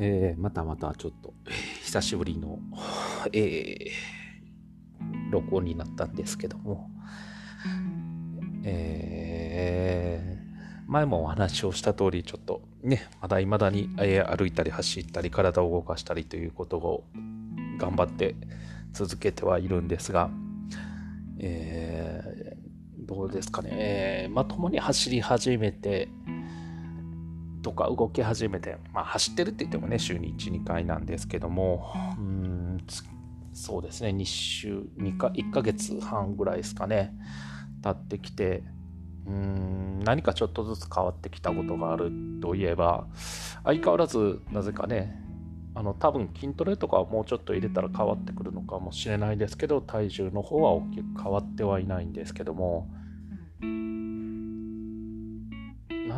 えー、またまたちょっと、久しぶりの、えー、録音になったんですけども、えー、前もお話をした通り、ちょっとね、まだ未だに、歩いたり走ったり、体を動かしたりということを頑張って続けてはいるんですが、え、どうですかね、え、まともに走り始めて、とか動き始めて、まあ、走ってるって言ってもね、週に1、2回なんですけども、うん、そうですね、2週、2か、1ヶ月半ぐらいですかね、経ってきて、うん、何かちょっとずつ変わってきたことがあるといえば、相変わらず、なぜかね、あの多分筋トレとかはもうちょっと入れたら変わってくるのかもしれないですけど体重の方は大きく変わってはいないんですけども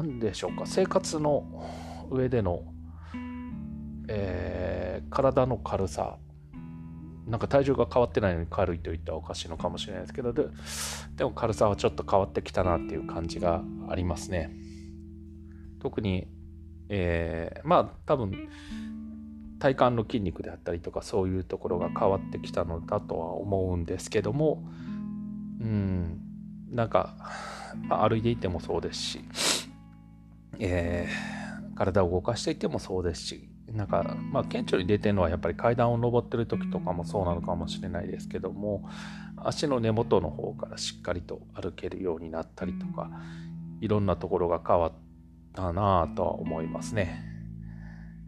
何でしょうか？生活の上での、えー、体の軽さ。なんか体重が変わってないのに軽いといったらおかしいのかもしれないですけど。ででも軽さはちょっと変わってきたなっていう感じがありますね。特に、えー、まあ多分体幹の筋肉であったりとかそういうところが変わってきたのだとは思うんですけども。うん。なんか、歩いていてもそうですし。えー、体を動かしていてもそうですしなんか、まあ、顕著に出てるのはやっぱり階段を上ってる時とかもそうなのかもしれないですけども足の根元の方からしっかりと歩けるようになったりとかいろんなところが変わったなぁとは思いますね。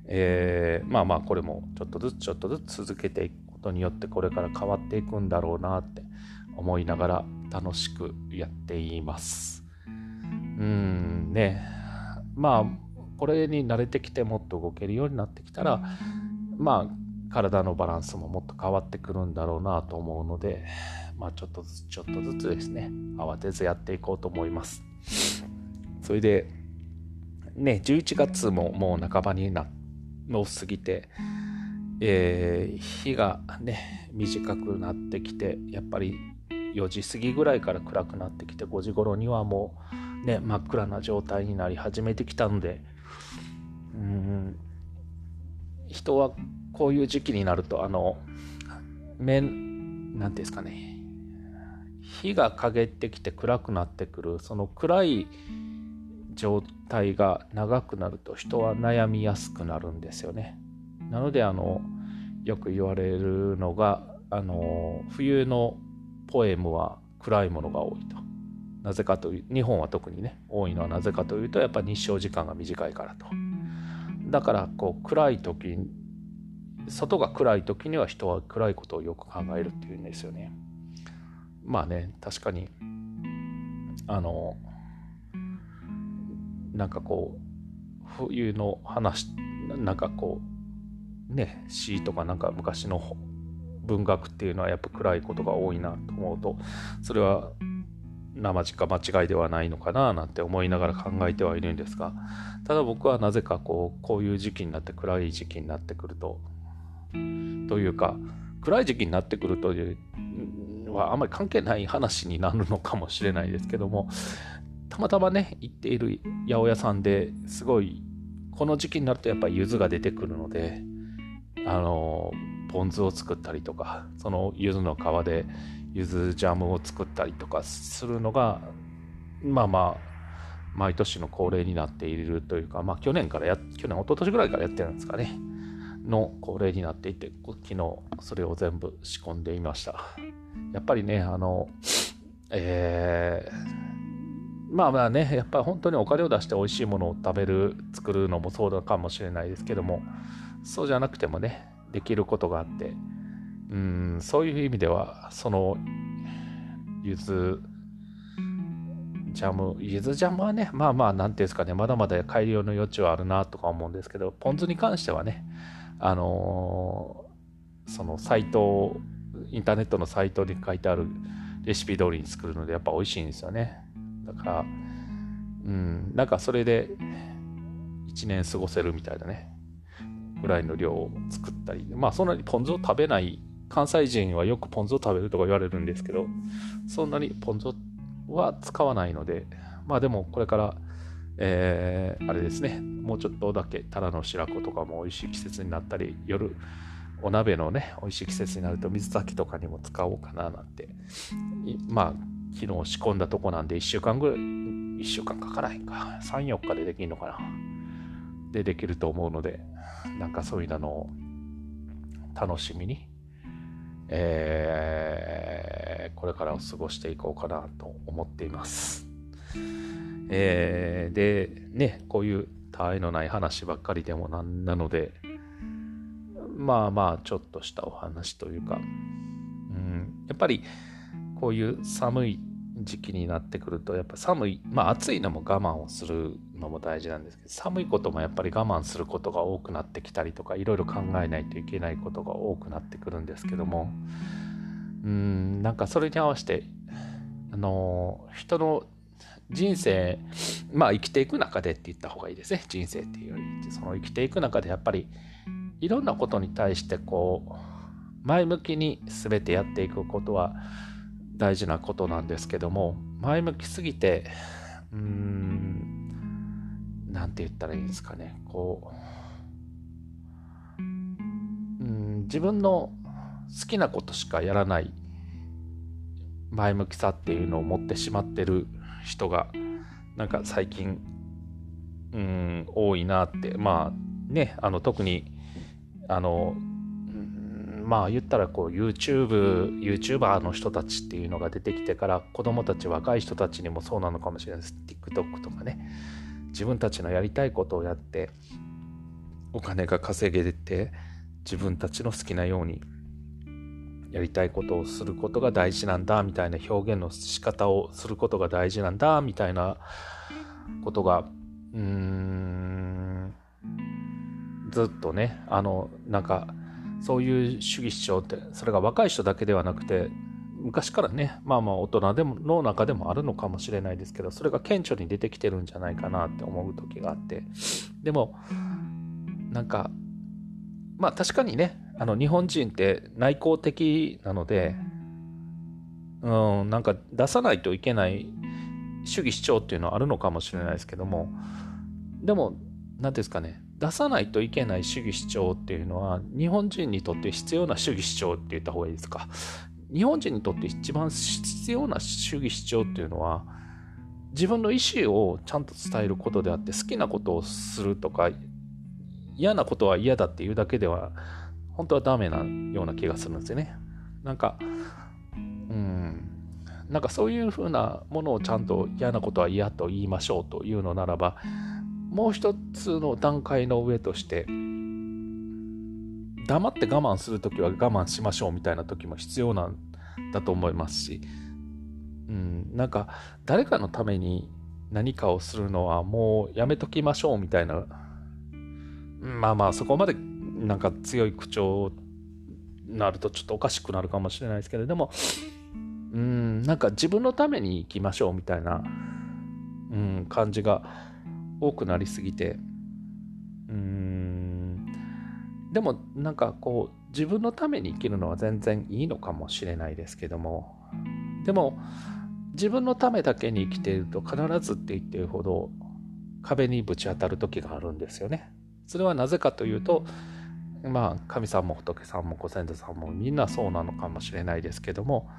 えー、まあまあこれもちょっとずつちょっとずつ続けていくことによってこれから変わっていくんだろうなって思いながら楽しくやっています。うんねまあこれに慣れてきてもっと動けるようになってきたらまあ体のバランスももっと変わってくるんだろうなと思うのでまあちょっとずつちょっとずつですね慌てずやっていこうと思います。それでね11月ももう半ばになを過ぎてえー、日がね短くなってきてやっぱり4時過ぎぐらいから暗くなってきて5時頃にはもうね、真っ暗な状態になり始めてきたので、うん、人はこういう時期になると、あの、面、なんていうんですかね、火が陰ってきて暗くなってくる、その暗い状態が長くなると人は悩みやすくなるんですよね。なので、あの、よく言われるのが、あの、冬のポエムは暗いものが多いと。なぜかという日本は特にね多いのはなぜかというとやっぱ日照時間が短いからとだからこう暗い時外が暗い時には人は暗いことをよく考えるっていうんですよねまあね確かにあのなんかこう冬の話なんかこうね詩とかなんか昔の文学っていうのはやっぱ暗いことが多いなと思うとそれは生地か間違いではないのかななんて思いながら考えてはいるんですがただ僕はなぜかこうこういう時期になって暗い時期になってくるとというか暗い時期になってくるというはあんまり関係ない話になるのかもしれないですけどもたまたまね行っている八百屋さんですごいこの時期になるとやっぱり柚子が出てくるのであのポン酢を作ったりとかその柚子の皮でゆずジャムを作ったりとかするのがまあまあ毎年の恒例になっているというか、まあ、去年からや去年一昨年ぐらいからやってるんですかね。の恒例になっていて昨日それを全部仕込んでいました。やっぱりねあのえー、まあまあねやっぱり本当にお金を出して美味しいものを食べる作るのもそうだかもしれないですけどもそうじゃなくてもねできることがあって。うんそういう意味ではそのゆずジャムゆずジャムはねまあまあ何ていうんですかねまだまだ改良の余地はあるなとか思うんですけどポン酢に関してはねあのー、そのサイトインターネットのサイトに書いてあるレシピ通りに作るのでやっぱ美味しいんですよね。だからうんなんかそれで1年過ごせるみたいなね。ぐらいの量を作ったりまあそんなにポン酢を食べない。関西人はよくポン酢を食べるとか言われるんですけど、そんなにポン酢は使わないので、まあでもこれからえー、あれですね、もうちょっとだけタラの白子とかも美味しい季節になったり、夜、お鍋のね、美味しい季節になると水炊きとかにも使おうかななんて、まあ、昨日仕込んだとこなんで1週間ぐらい、1週間かからへんか、3、4日でできるのかな。でできると思うので、なんかそういうのを楽しみに、えー、これからを過ごしていこうかなと思っています。えー、で、ね、こういう他愛のない話ばっかりでもなんなので、まあまあ、ちょっとしたお話というか、うん、やっぱりこういう寒い時期になってくると、やっぱ寒い、まあ暑いのも我慢をするのも大事なんですけど、寒いこともやっぱり我慢することが多くなってきたりとか、いろいろ考えないといけないことが多くなってくるんですけども、うん、なんかそれに合わせて、あの、人の人生、まあ生きていく中でって言った方がいいですね。人生っていうより、その生きていく中でやっぱり、いろんなことに対してこう、前向きに全てやっていくことは、大事なことなんですけども前向きすぎてうーん何て言ったらいいんですかね。こううん自分の好きなことしかやらない前向きさっていうのを持ってしまってる人がなんか最近うん多いなって。まあねあの特にあのまあ言ったらこう YouTube、YouTuber の人たちっていうのが出てきてから子供たち、若い人たちにもそうなのかもしれないです。TikTok とかね。自分たちのやりたいことをやってお金が稼げて自分たちの好きなようにやりたいことをすることが大事なんだみたいな表現の仕方をすることが大事なんだみたいなことがうーんずっとねあのなんかそういう主義主張ってそれが若い人だけではなくて昔からねまあまあ大人でもの中でもあるのかもしれないですけどそれが顕著に出てきてるんじゃないかなって思う時があって。でもなんかまあ確かにねあの日本人って内向的なのでうんなんか出さないといけない主義主張っていうのはあるのかもしれないですけどもでも何ですかね出さないといけない主義主張っていうのは日本人にとって必要な主義主張って言った方がいいですか？日本人にとって一番必要な主義主張っていうのは自分の意思をちゃんと伝えることであって好きなことをするとか嫌なことは嫌だっていうだけでは本当はダメなような気がするんですよね。なんかうん。なんかそういうふうなものをちゃんと嫌なことは嫌と言いましょうというのならばもう一つの段階の上として黙って我慢する時は我慢しましょうみたいな時も必要なんだと思いますし、うん、なんか誰かのために何かをするのはもうやめときましょうみたいなまあまあそこまでなんか強い口調になるとちょっとおかしくなるかもしれないですけれどもうんなんか自分のために生きましょうみたいな、うん、感じが多くなりすぎて。うーん。でもなんかこう自分のために生きるのは全然いいのかもしれないですけども。でも自分のためだけに生きていると必ずって言ってるほど壁にぶち当たる時があるんですよね。それはなぜかというとまあ神さんも仏さんもご先祖さんもみんなそうなのかもしれないですけども。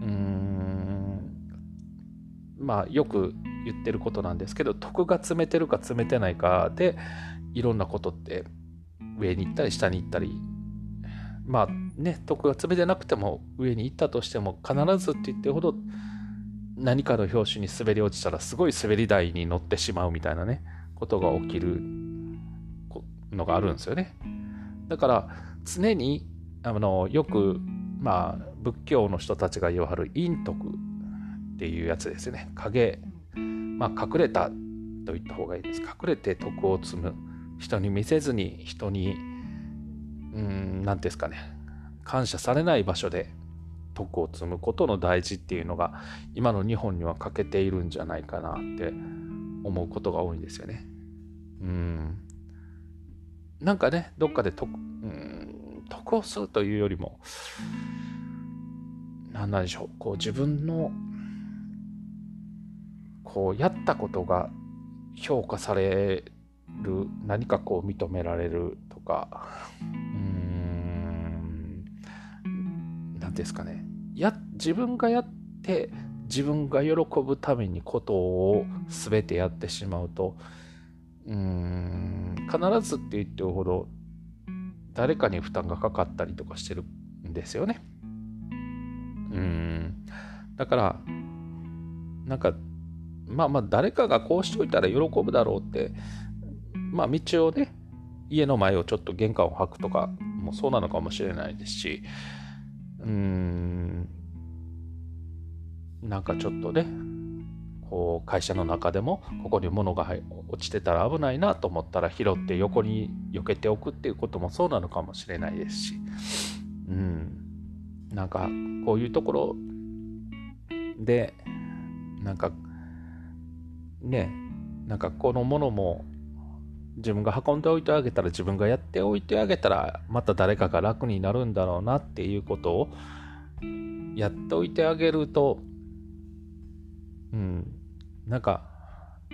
うーん。まあよく言ってることなんですけど徳が詰めてるか詰めてないかでいろんなことって上に行ったり下に行ったりまあね徳が詰めてなくても上に行ったとしても必ずって言ってほど何かの拍子に滑り落ちたらすごい滑り台に乗ってしまうみたいなねことが起きるのがあるんですよね。だから常にあのよくまあ仏教の人たちが言わはる陰徳。っていうやつですね影まあ、隠れたと言った方がいいです。隠れて徳を積む。人に見せずに、人に、うん、何ですかね、感謝されない場所で徳を積むことの大事っていうのが、今の日本には欠けているんじゃないかなって思うことが多いんですよね。うん。なんかね、どっかで徳、うん、徳をするというよりも、何なんでしょう、こう自分のこうやったことが評価される何かこう認められるとか。うーん何ですかね。や自分がやって自分が喜ぶためにことを全てやってしまうとうーん必ずって言ってるほど誰かに負担がかかったりとかしてるんですよね。うん。だからなんかまあまあ誰かがこうしといたら喜ぶだろうってまあ道をね家の前をちょっと玄関を履くとかもそうなのかもしれないですしうーんなんかちょっとねこう会社の中でもここに物が落ちてたら危ないなと思ったら拾って横に避けておくっていうこともそうなのかもしれないですしうんなんかこういうところでなんかねなんかこのものも自分が運んでおいてあげたら自分がやっておいてあげたらまた誰かが楽になるんだろうなっていうことをやっておいてあげるとうんなんか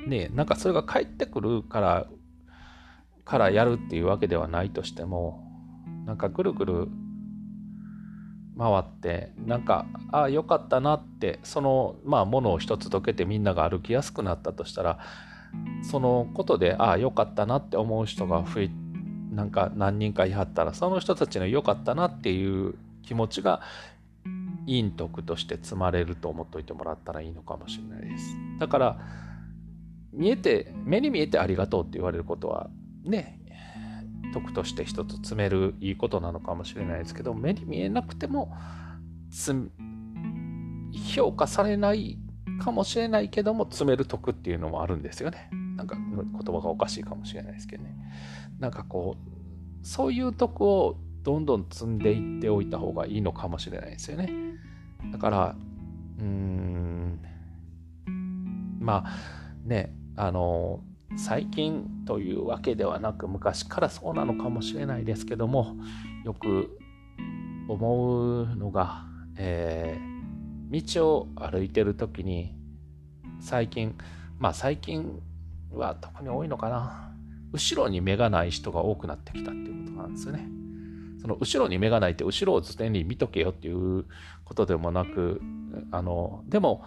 ねなんかそれが返ってくるからからやるっていうわけではないとしてもなんかぐるぐる回ってなんかああよかったなってそのまあものを一つどけてみんなが歩きやすくなったとしたらそのことでああよかったなって思う人が増えなんか何人かいはったらその人たちの良かったなっていう気持ちが陰徳として積まれると思っといてもらったらいいのかもしれないです。だから見えて目に見えてありがとうって言われることはね徳として一つ積めるいいことなのかもしれないですけど目に見えなくても評価されないかもしれないけども積める徳っていうのもあるんですよね。なんか言葉がおかしいかもしれないですけどね。なんかこうそういう徳をどんどん積んでいっておいた方がいいのかもしれないですよね。だからうーんまあねあの最近というわけではなく昔からそうなのかもしれないですけどもよく思うのが、えー、道を歩いてる時に最近まあ最近は特に多いのかな後ろに目がない人が多くなってきたっていうことなんですよね。その後ろに目がないって後ろを常に見とけよっていうことでもなくあのでも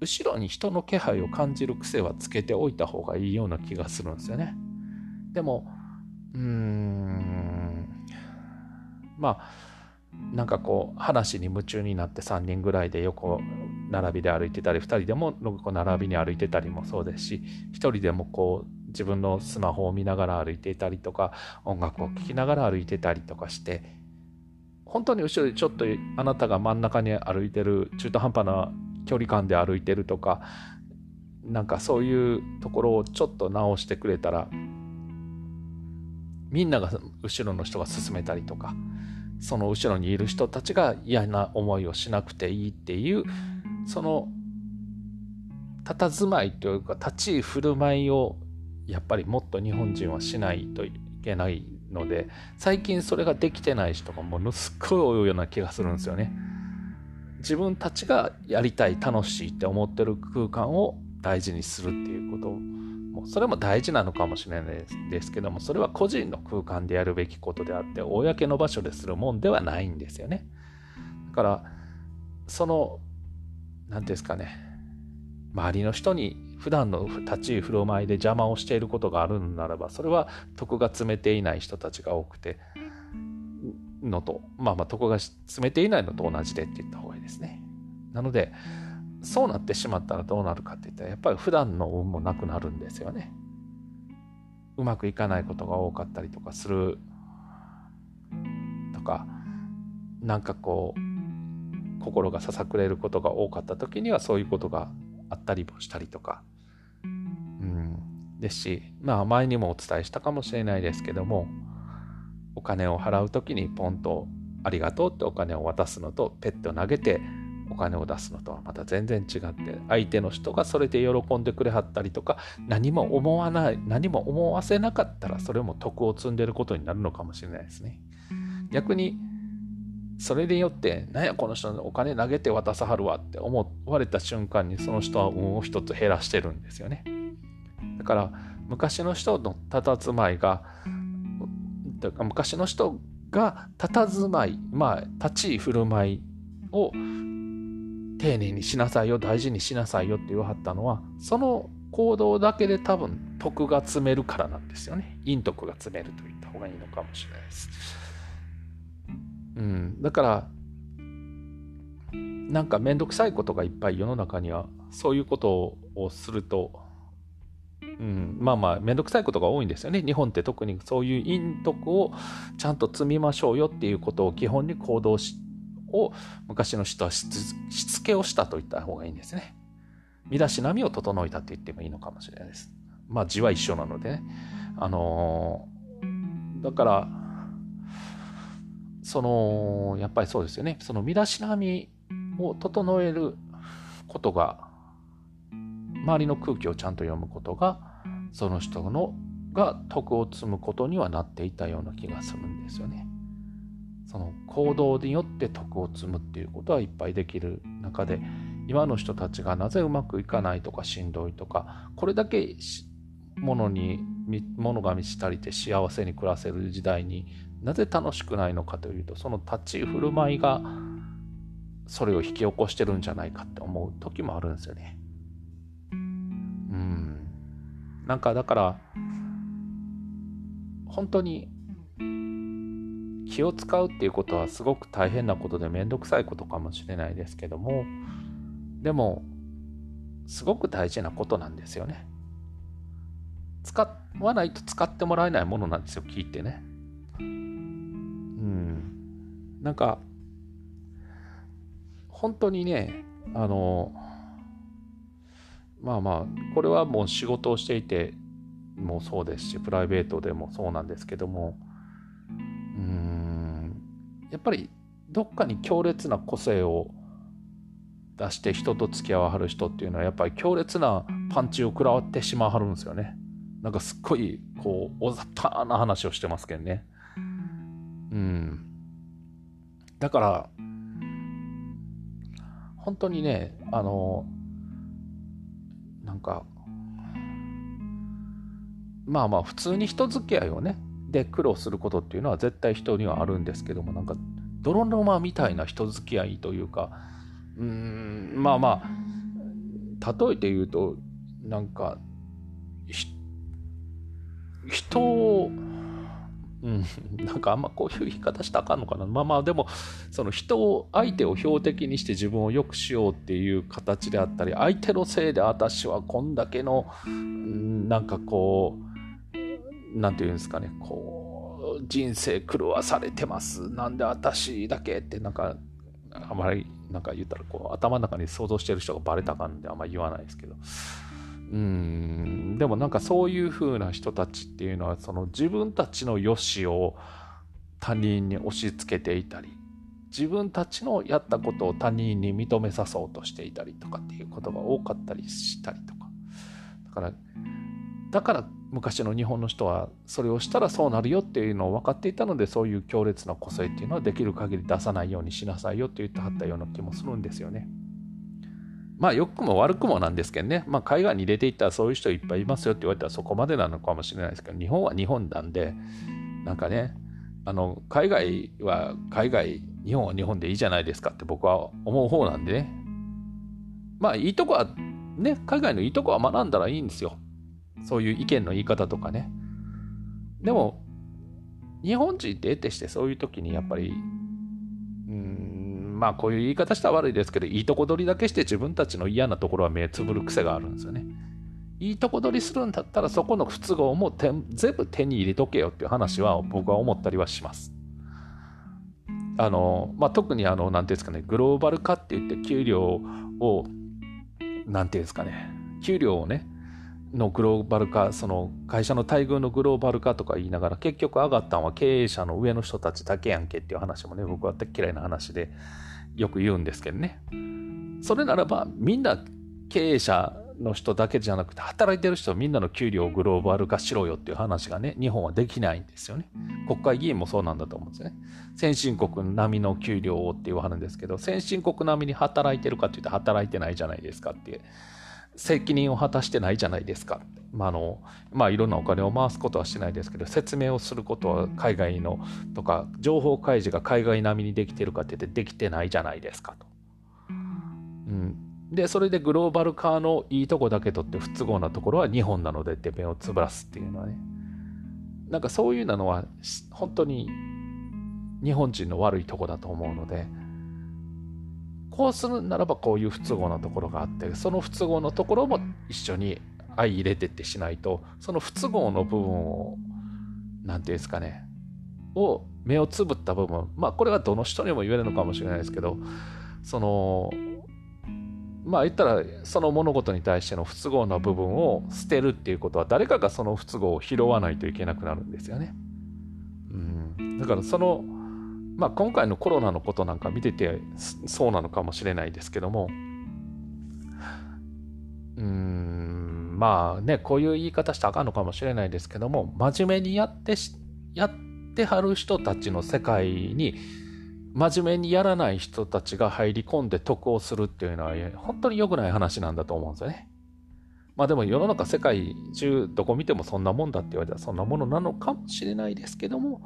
後ろに人の気配を感じる癖はつけておいた方がいいような気がするんですよね。でもうーんまあなんかこう話に夢中になって3人ぐらいで横並びで歩いてたり2人でも横並びに歩いてたりもそうですし1人でもこう自分のスマホを見ながら歩いていたりとか音楽を聴きながら歩いてたりとかして本当に後ろでちょっとあなたが真ん中に歩いてる中途半端な距離感で歩いてるとかなんかそういうところをちょっと直してくれたらみんなが後ろの人が進めたりとかその後ろにいる人たちが嫌な思いをしなくていいっていうその佇まいというか立ち居振る舞いをやっぱりもっと日本人はしないといけないので最近それができてない人がものすごい多いような気がするんですよね。自分たちがやりたい楽しいって思ってる空間を大事にするっていうこともそれも大事なのかもしれないですけどもそれは個人の空間でやるべきことであって公の場所でするもんではないんですよね。だからその何ですかね周りの人に普段の立ち居振る舞いで邪魔をしていることがあるのならばそれは徳が詰めていない人たちが多くてのとまあまあ徳が詰めていないのと同じでって言った方がいいですね。なのでそうなってしまったらどうなるかって言ったらやっぱり普段の運もなくなるんですよね。うまくいかないことが多かったりとかする。とかなんかこう心がささくれることが多かった時にはそういうことがあったりもしたりとか、うん、ですしまあ前にもお伝えしたかもしれないですけどもお金を払う時にポンと「ありがとう」ってお金を渡すのとペットを投げてお金を出すのとはまた全然違って相手の人がそれで喜んでくれはったりとか何も思わない何も思わせなかったらそれも徳を積んでることになるのかもしれないですね。逆にそれによって何やこの人のお金投げて渡さはるわって思われた瞬間にその人は運を一つ減らしてるんですよね。だから昔の人の佇まいが昔の人が佇まいまあ立ち居振る舞いを丁寧にしなさいよ大事にしなさいよって言わはったのはその行動だけで多分徳が積めるからなんですよね。陰徳が積めると言った方がいいのかもしれないです、うん、だからなんか面倒くさいことがいっぱい世の中にはそういうことをすると、うん、まあまあ面倒くさいことが多いんですよね日本って特にそういう陰徳をちゃんと積みましょうよっていうことを基本に行動しを昔の人はしつけをしたと言った方がいいんですね。身だしなみを整えたって言ってもいいのかもしれないです。まあ字は一緒なのでね。あのー、だから、その、やっぱりそうですよね。その身だしなみを整えることが、周りの空気をちゃんと読むことが、その人のが徳を積むことにはなっていたような気がするんですよね。その行動によって徳を積むっていうことはいっぱいできる中で今の人たちがなぜうまくいかないとかしんどいとかこれだけ物に物が満ち足りて幸せに暮らせる時代になぜ楽しくないのかというとその立ち振る舞いがそれを引き起こしてるんじゃないかって思う時もあるんですよね。なんかだから本当に気を使うっていうことはすごく大変なことで面倒くさいことかもしれないですけどもでもすごく大事なことなんですよね。使わないと使ってもらえないものなんですよ聞いてね。うんなんか本当にねあのまあまあこれはもう仕事をしていてもそうですしプライベートでもそうなんですけどもうんやっぱりどっかに強烈な個性を出して人と付き合わはる人っていうのはやっぱり強烈なパンチを食らってしまわはるんですよね。なんかすっごいこう大雑把な話をしてますけどね。うん。だから本当にねあのなんかまあまあ普通に人付き合いをねで苦労することっていうのは絶対人にはあるんですけどもなんか泥沼みたいな人付き合いというかうーんまあまあ例えて言うとなんか人をうん、なんかあんまこういう言い方したらあかんのかな。まあまあでもその人を相手を標的にして自分を良くしようっていう形であったり相手のせいで私はこんだけのなんかこう何て言うんですかねこう人生狂わされてます。なんで私だけってなんかあまりなんか言ったらこう頭の中に想像してる人がバレたかんであんまり言わないですけど。うん。でもなんかそういう風な人たちっていうのはその自分たちの良しを他人に押し付けていたり自分たちのやったことを他人に認めさそうとしていたりとかっていうことが多かったりしたりとかだからだから昔の日本の人はそれをしたらそうなるよっていうのを分かっていたのでそういう強烈な個性っていうのはできる限り出さないようにしなさいよって言ってはったような気もするんですよね。まあ良くも悪くもなんですけどね、まあ、海外に出ていったらそういう人いっぱいいますよって言われたらそこまでなのかもしれないですけど日本は日本なんでなんかねあの海外は海外日本は日本でいいじゃないですかって僕は思う方なんでね。まあいいとこはね海外のいいとこは学んだらいいんですよ。そういう意見の言い方とかね。でも、日本人って得てしてそういう時にやっぱり、うん、まあこういう言い方したら悪いですけど、いいとこ取りだけして自分たちの嫌なところは目つぶる癖があるんですよね。いいとこ取りするんだったらそこの不都合も全部手に入れとけよっていう話は僕は思ったりはします。あの、まあ、特にあの、なんていうんですかね、グローバル化って言って給料を、なんていうんですかね、給料をね、のグローバル化その会社の待遇のグローバル化とか言いながら結局上がったのは経営者の上の人たちだけやんけっていう話もね僕は嫌いな話でよく言うんですけどね。それならばみんな経営者の人だけじゃなくて働いてる人みんなの給料をグローバル化しろよっていう話がね日本はできないんですよね。国会議員もそうなんだと思うんですね。先進国並みの給料をって言わはるんですけど先進国並みに働いてるかって言うと働いてないじゃないですかって責任を果たしてないじゃないですか。まあのまあ、いろんなお金を回すことはしてないですけど説明をすることは海外のとか情報開示が海外並みにできてるかって言ってできてないじゃないですかと。うん、でそれでグローバル化のいいとこだけ取って不都合なところは日本なのでって目をつぶらすっていうのはねなんかそういうのは本当に日本人の悪いとこだと思うのでこうするならばこういう不都合なところがあってその不都合のところも一緒に相入れてってしないとその不都合の部分を何て言うんですかねを目をつぶった部分まあこれはどの人にも言えるのかもしれないですけどそのまあ言ったらその物事に対しての不都合な部分を捨てるっていうことは誰かがその不都合を拾わないといけなくなるんですよね。うん、だからその、まあ、今回のコロナのことなんか見ててそうなのかもしれないですけどもうんまあねこういう言い方したらあかんのかもしれないですけども真面目にやってやってはる人たちの世界に真面目にやらない人たちが入り込んで得をするっていうのは本当に良くない話なんだと思うんですよね。まあでも世の中世界中どこ見てもそんなもんだって言われたらそんなものなのかもしれないですけども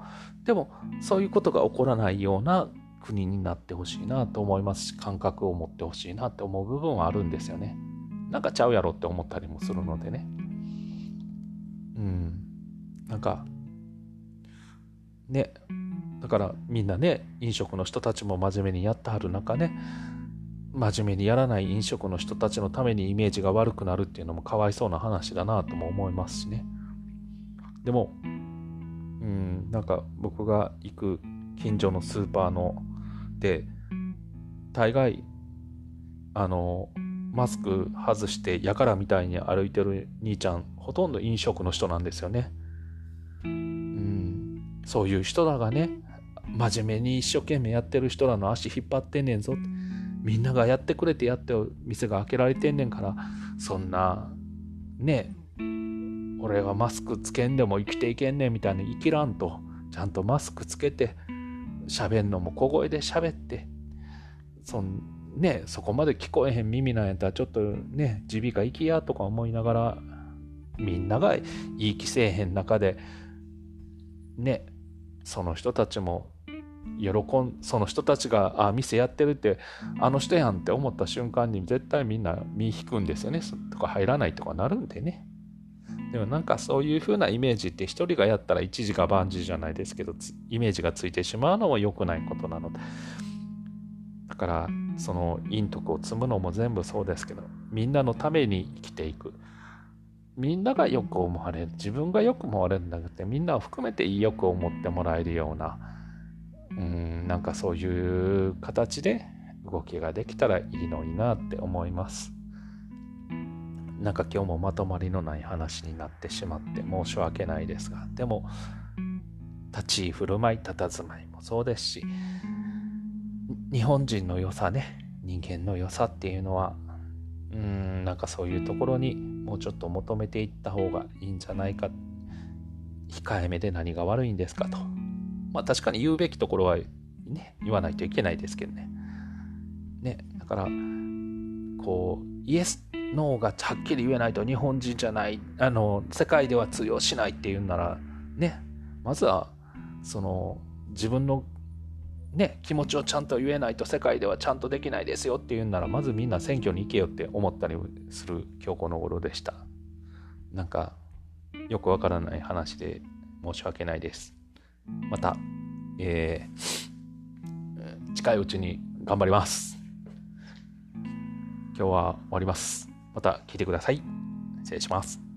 でもそういうことが起こらないような国になってほしいなと思いますし感覚を持ってほしいなって思う部分はあるんですよね。なんかちゃうやろって思ったりもするのでね。うん。なんかねだからみんなね飲食の人たちも真面目にやってはる中ね真面目にやらない飲食の人たちのためにイメージが悪くなるっていうのもかわいそうな話だなとも思いますしね。でもうんなんか僕が行く近所のスーパーので大概あのマスク外してやからみたいに歩いてる兄ちゃんほとんど飲食の人なんですよね。うんそういう人らがね真面目に一生懸命やってる人らの足引っ張ってんねんぞ。みんながやってくれてやって店が開けられてんねんからそんなね俺はマスクつけんでも生きていけんねんみたいに生きらんと。ちゃんとマスクつけて喋んのも小声で喋ってそんねそこまで聞こえへん耳なんやったらちょっとね耳鼻科行きやとか思いながらみんながいい気せえへん中でねその人たちも喜んその人たちがあ店やってるってあの人やんって思った瞬間に絶対みんな身引くんですよね。とか入らないとかなるんでね。でもなんかそういう風なイメージって一人がやったら一時が万事じゃないですけどイメージがついてしまうのも良くないことなので。だからその陰徳を積むのも全部そうですけどみんなのために生きていく。みんながよく思われる。自分がよく思われるんだけどみんなを含めてよく思ってもらえるようなうんなんかそういう形で動きができたらいいのになって思います。なんか今日もまとまりのない話になってしまって申し訳ないですがでも立ち居振る舞い佇まいもそうですし日本人の良さね人間の良さっていうのはうーんなんかそういうところにもうちょっと求めていった方がいいんじゃないか。控えめで何が悪いんですかと。まあ確かに言うべきところはね言わないといけないですけどね。ねだからこうイエスノーがはっきり言えないと日本人じゃないあの世界では通用しないっていうんならねまずはその自分のね、気持ちをちゃんと言えないと世界ではちゃんとできないですよって言うんならまずみんな選挙に行けよって思ったりする今日この頃でした。なんかよくわからない話で申し訳ないです。また、えー、近いうちに頑張ります。今日は終わります。また聞いてください。失礼します。